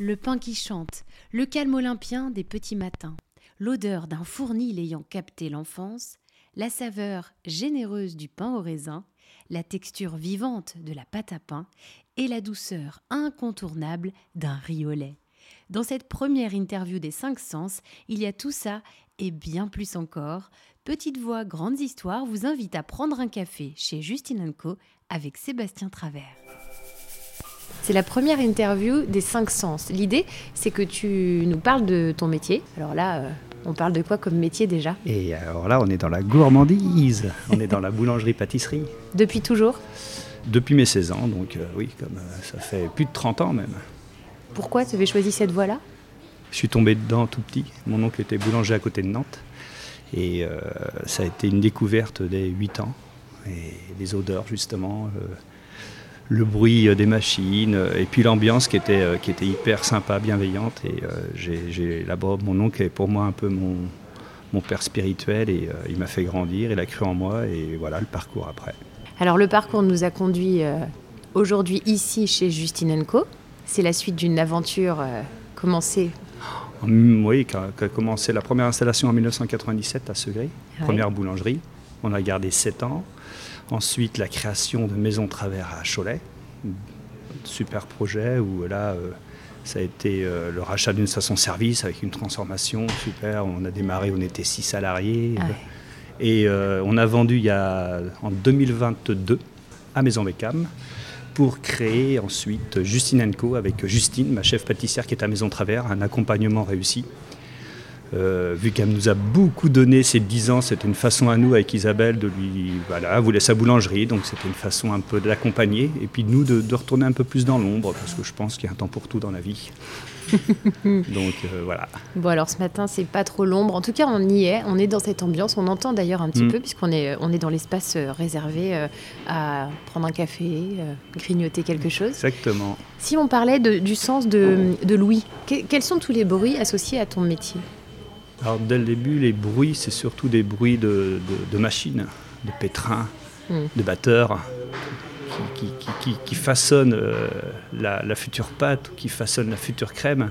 Le pain qui chante, le calme olympien des petits matins, l'odeur d'un fournil ayant capté l'enfance, la saveur généreuse du pain au raisin, la texture vivante de la pâte à pain et la douceur incontournable d'un riolet. Dans cette première interview des cinq sens, il y a tout ça et bien plus encore. Petite Voix, Grandes Histoires vous invite à prendre un café chez Justine Co avec Sébastien Travers. C'est la première interview des cinq sens. L'idée, c'est que tu nous parles de ton métier. Alors là, euh, on parle de quoi comme métier déjà? Et alors là, on est dans la gourmandise. On est dans la boulangerie-pâtisserie. Depuis toujours? Depuis mes 16 ans, donc euh, oui, comme euh, ça fait plus de 30 ans même. Pourquoi tu avais choisi cette voie-là? Je suis tombé dedans tout petit. Mon oncle était boulanger à côté de Nantes. Et ça a été une découverte dès 8 ans. Les odeurs, justement, le bruit euh, des machines euh, et puis l'ambiance qui était, euh, qui était hyper sympa, bienveillante. Et j'ai là-bas, mon oncle est pour moi un peu mon, mon père spirituel et il m'a fait grandir, il a cru en moi et voilà le parcours après. Alors le parcours nous a conduit aujourd'hui ici chez Justine Co. C'est la suite d'une aventure commencée. Oui, qui a, commencé la première installation en 1997 à Segré, première boulangerie. On a gardé 7 ans. Ensuite, la création de Maison Travers à Cholet, super projet où là, euh, ça a été euh, le rachat d'une station-service avec une transformation super. On a démarré, on était six salariés. Ah et euh, on a vendu il y a, en 2022 à Maison Beckham pour créer ensuite Justine Co avec Justine, ma chef pâtissière qui est à Maison Travers, un accompagnement réussi. Euh, vu qu'elle nous a beaucoup donné ces 10 ans, c'était une façon à nous avec Isabelle de lui, voilà, voulait sa boulangerie, donc c'était une façon un peu de l'accompagner, et puis nous de, retourner un peu plus dans l'ombre, parce que je pense qu'il y a un temps pour tout dans la vie. donc euh, voilà. Bon alors ce matin c'est pas trop l'ombre, en tout cas on y est, on est dans cette ambiance, on entend d'ailleurs un petit mm. peu puisqu'on est, on est dans l'espace euh, réservé à prendre un café, grignoter quelque chose. Exactement. Si on parlait du sens de, de Louis, quels sont tous les bruits associés à ton métier? Alors dès le début, les bruits, c'est surtout des bruits de, machines, de pétrins, hmm. de batteurs, qui, façonnent euh, la, future pâte, qui façonnent la future crème.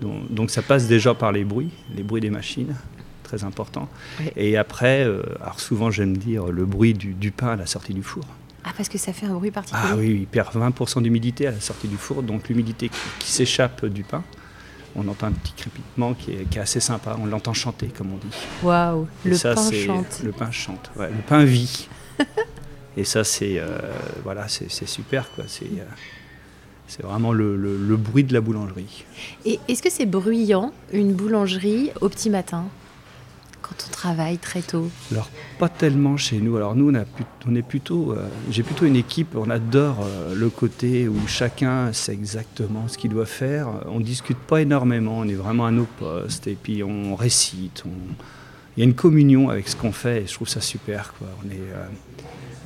Donc, ça passe déjà par les bruits, les bruits des machines, très important. Et après, euh, alors souvent j'aime dire le bruit du, pain à la sortie du four. Ah, parce que ça fait un bruit particulier? Ah oui, il perd 20% d'humidité à la sortie du four, donc l'humidité qui s'échappe du pain on entend un petit crépitement qui est, assez sympa. On l'entend chanter, comme on dit. Waouh, le pain chante. Le pain chante, le pain vit. Et ça, c'est euh, voilà, c'est super, quoi. C'est euh, c'est vraiment le, le, bruit de la boulangerie. Et est-ce que c'est bruyant, une boulangerie au petit matin? Quand on travaille très tôt Alors pas tellement chez nous. Alors nous on, est plutôt, euh, j'ai plutôt une équipe. On adore euh, le côté où chacun sait exactement ce qu'il doit faire. On discute pas énormément. On est vraiment à nos postes et puis on récite. Il y a une communion avec ce qu'on fait et je trouve ça super. On est, euh,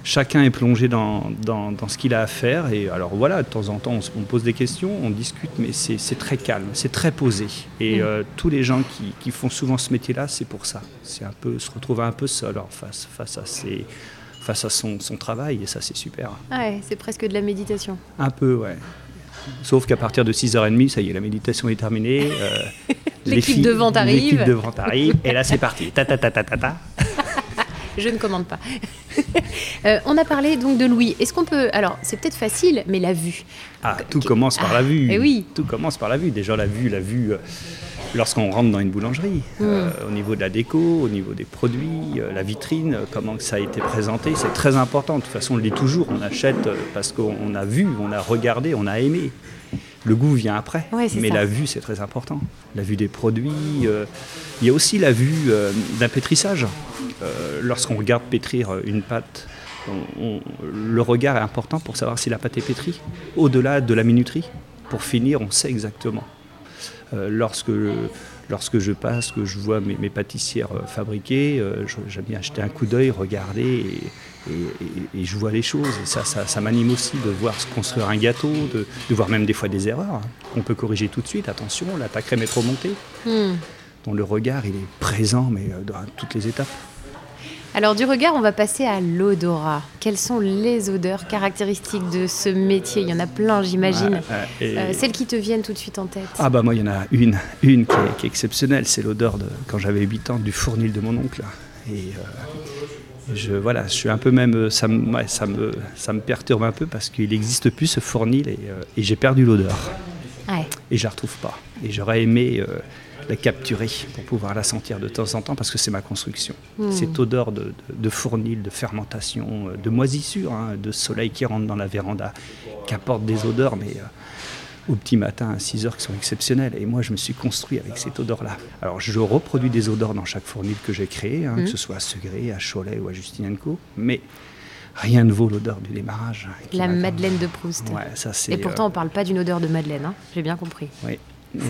chacun est plongé dans, dans, ce qu'il a à faire. Et alors voilà, de temps en temps, on, pose des questions, on discute, mais c'est très calme, c'est très posé. Et mm. euh, tous les gens qui, qui, font souvent ce métier-là, c'est pour ça. C'est un peu se retrouver un peu seul en face, face à ses, face à son, son travail, et ça, c'est super. Ouais, c'est presque de la méditation. Un peu, ouais. Sauf qu'à partir de 6h30, ça y est, la méditation est terminée. Euh, l'équipe de vente arrive. L'équipe de vente arrive, et là, c'est parti. Ta ta ta ta ta ta. Je ne commande pas. Euh, on a parlé donc de Louis. Est-ce qu'on peut. Alors, c'est peut-être facile, mais la vue. Ah, tout commence par la ah, vue. Eh oui. Tout commence par la vue. Déjà, la vue, la vue. Euh, lorsqu'on rentre dans une boulangerie, hmm. euh, au niveau de la déco, au niveau des produits, la vitrine, comment ça a été présenté, c'est très important. De toute façon, on le dit toujours, on achète parce qu'on a vu, on a regardé, on a aimé. Le goût vient après, mais la vue, c'est très important. La vue des produits. Euh, il y a aussi la vue euh, d'un pétrissage. Euh, lorsqu'on regarde pétrir une pâte, le regard est important pour savoir si la pâte est pétrie. Au-delà de la minuterie, pour finir, on sait exactement. lorsque lorsque je passe, que je vois mes, pâtissières euh, fabriquer, euh, j'aime bien acheter un coup d'œil, regarder et, je vois les choses. Et ça, ça, m'anime aussi de voir se construire un gâteau, de, voir même des fois des erreurs qu'on peut corriger tout de suite. Attention, la crème est trop montée. Hmm. le regard, il est présent, mais euh, dans toutes les étapes. Alors du regard, on va passer à l'odorat. Quelles sont les odeurs caractéristiques de ce métier? Il y en a plein, j'imagine. Euh, celles qui te viennent tout de suite en tête Ah bah moi, il y en a une, une qui est, exceptionnelle. C'est l'odeur de quand j'avais 8 ans du fournil de mon oncle. Et euh, je, voilà, je suis un peu même, ça me, ça me, ça me perturbe un peu parce qu'il n'existe plus ce fournil et, et j'ai perdu l'odeur. Et je la retrouve pas. Et j'aurais aimé la capturer pour pouvoir la sentir de temps en temps parce que c'est ma construction. Hmm. Cette odeur de, fournil, de fermentation, euh, de moisissure, hein, de soleil qui rentre dans la véranda, qui apporte des odeurs, mais euh, au petit matin à 6 heures qui sont exceptionnelles. Et moi, je me suis construit avec cette odeur-là. Alors, je reproduis des odeurs dans chaque fournil que j'ai créé, hein, que hmm. ce soit à Segré, à Cholet ou à Justinenco, mais rien ne vaut l'odeur du démarrage. Hein, la Madeleine de Proust. Ouais, ça, Et pourtant, on ne parle pas d'une odeur de Madeleine, j'ai bien compris. Oui,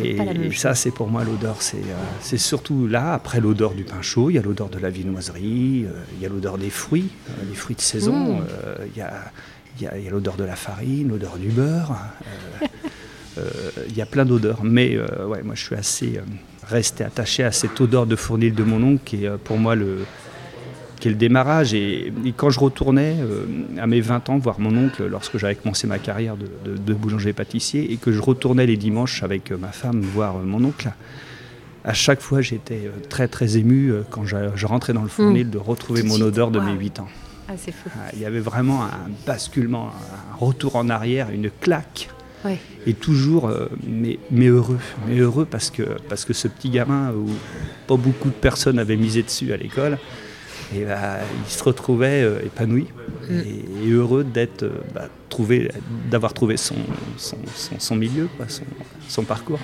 et, ça, c'est pour moi l'odeur. Euh, c'est surtout là, après l'odeur du pain chaud, il y a l'odeur de la viennoiserie, euh, il y a l'odeur des fruits, euh, les fruits de saison, mmh. il y a, l'odeur de la farine, l'odeur du beurre. il y a plein d'odeurs. Mais ouais, moi, je suis assez resté attaché à cette odeur de fournil de mon oncle qui est pour moi le, qui le démarrage. Et, quand je retournais euh, à mes 20 ans voir mon oncle, lorsque j'avais commencé ma carrière de, boulanger-pâtissier, et que je retournais les dimanches avec euh, ma femme voir euh, mon oncle, à chaque fois j'étais très très ému quand je, rentrais dans le fournil mmh. de retrouver mon odeur de mes 8 ans. Ah, fou. Ah, il y avait vraiment un basculement, un retour en arrière, une claque. Et toujours, mais, mais, heureux. Mais heureux parce que, parce que ce petit gamin, où pas beaucoup de personnes avaient misé dessus à l'école, et bah, il se retrouvait euh, épanoui mm. et, heureux d'être, euh, bah, d'avoir trouvé son, son, milieu, son, parcours.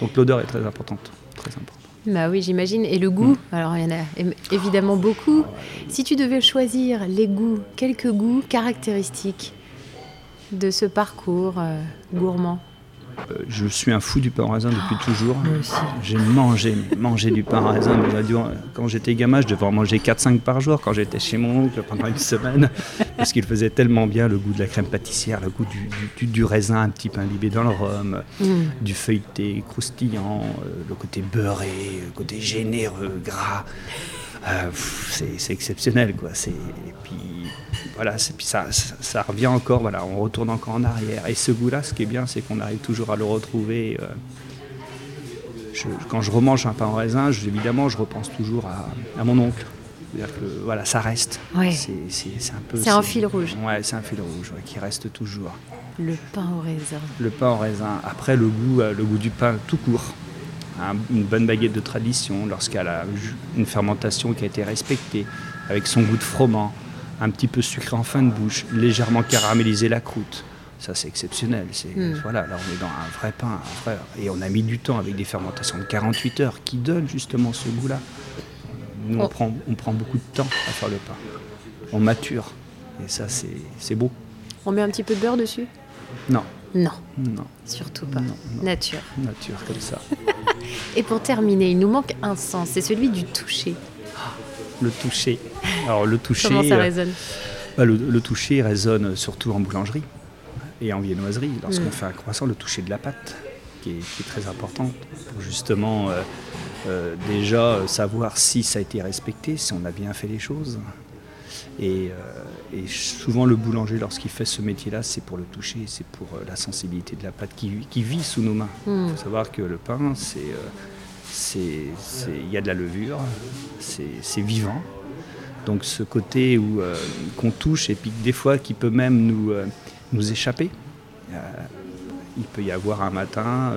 Donc l'odeur est très importante, très importante. Bah oui, j'imagine. Et le goût, mm. alors il y en a évidemment beaucoup. Si tu devais choisir les goûts, quelques goûts caractéristiques de ce parcours euh, gourmand? Je suis un fou du pain en raisin depuis toujours. J'ai mangé, mangé du pain en raisin. Quand j'étais gamin, je devais en manger 4-5 par jour quand j'étais chez mon oncle pendant une semaine. parce qu'il faisait tellement bien le goût de la crème pâtissière, le goût du, raisin, un petit pain libé dans le rhum, mm. du feuilleté croustillant, euh, le côté beurré, le côté généreux, gras. Euh, c'est exceptionnel quoi. Et puis voilà, puis ça, ça, revient encore, voilà, on retourne encore en arrière. Et ce goût-là, ce qui est bien, c'est qu'on arrive toujours à le retrouver. Euh, quand je remange un pain en raisin, évidemment, je repense toujours à, mon oncle. C'est-à-dire que voilà, ça reste. C'est un peu. C'est un fil rouge. Ouais, c'est un fil rouge qui reste toujours. Le pain au raisin. Le pain au raisin. Après, le goût, euh, le goût du pain tout court. Une bonne baguette de tradition, lorsqu'elle a une fermentation qui a été respectée, avec son goût de froment, un petit peu sucré en fin de bouche, légèrement caramélisé la croûte. Ça, c'est exceptionnel. C'est, hmm. Voilà, là, on est dans un vrai pain. et on a mis du temps avec des fermentations de 48 heures qui donnent justement ce goût-là. Nous, on, oh. prend, on prend beaucoup de temps à faire le pain. On mature. Et ça, c'est, beau. On met un petit peu de beurre dessus? Non. Non. Non. Surtout pas. Nature. Nature, comme ça. et pour terminer, il nous manque un sens, c'est celui du toucher le toucher. Alors le toucher. Comment ça euh, résonne bah, le, toucher résonne surtout en boulangerie et en viennoiserie. Lorsqu'on mm. fait un croissant, le toucher de la pâte, qui est, très important pour justement euh, euh, déjà savoir si ça a été respecté, si on a bien fait les choses. Et, souvent le boulanger, lorsqu'il fait ce métier-là, c'est pour le toucher, c'est pour la sensibilité de la pâte qui, vit sous nos mains. Il mm. faut savoir que le pain, c'est il y a de la levure, c'est vivant. Donc ce côté où euh, qu'on touche et puis des fois qui peut même nous, euh, nous échapper. Euh, il peut y avoir un matin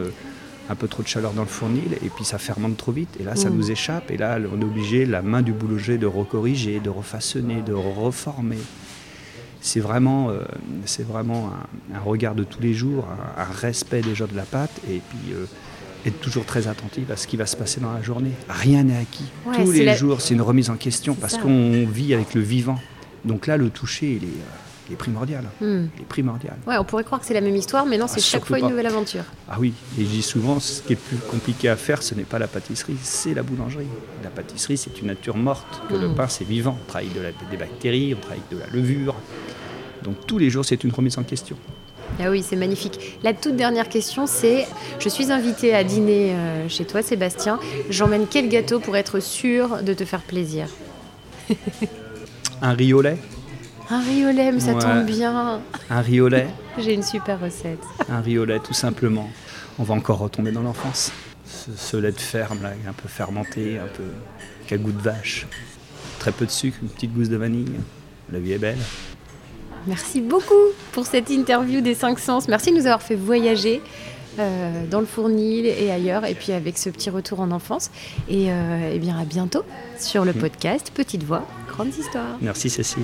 un peu trop de chaleur dans le fournil et puis ça fermente trop vite et là ça mm. nous échappe et là on est obligé la main du boulanger de recorriger, de refaçonner, de reformer. C'est vraiment, c'est vraiment un, regard de tous les jours, un, respect déjà de la pâte et puis être toujours très attentif à ce qui va se passer dans la journée. Rien n'est acquis. Tous les jours, c'est une remise en question parce qu'on vit avec le vivant. Donc là, le toucher, il est, primordial. Hmm. Il est primordial. Ouais, on pourrait croire que c'est la même histoire, mais non, c'est ah, chaque fois une nouvelle aventure. Ah oui, et je dis souvent, ce qui est plus compliqué à faire, ce n'est pas la pâtisserie, c'est la boulangerie. La pâtisserie, c'est une nature morte, que le hmm. pain, c'est vivant. On travaille de des bactéries, on travaille de la levure. Donc tous les jours, c'est une remise en question. Ah oui, c'est magnifique. La toute dernière question, c'est je suis invitée à dîner euh, chez toi, Sébastien. J'emmène quel gâteau pour être sûr de te faire plaisir? Un riz au lait? Un riz au lait, mais ça Ouais. tombe bien. Un riz au lait J'ai une super recette. Un riz au lait, tout simplement. On va encore retomber dans l'enfance. Ce, ce lait de ferme, là, un peu fermenté, un peu. qui a goût de vache. Très peu de sucre, une petite gousse de vanille. La vie est belle. Merci beaucoup pour cette interview des cinq sens. Merci de nous avoir fait voyager euh, dans le Fournil et ailleurs, et puis avec ce petit retour en enfance. Et, euh, eh bien à bientôt sur le podcast Petite Voix, Grandes Histoires. Merci Cécile.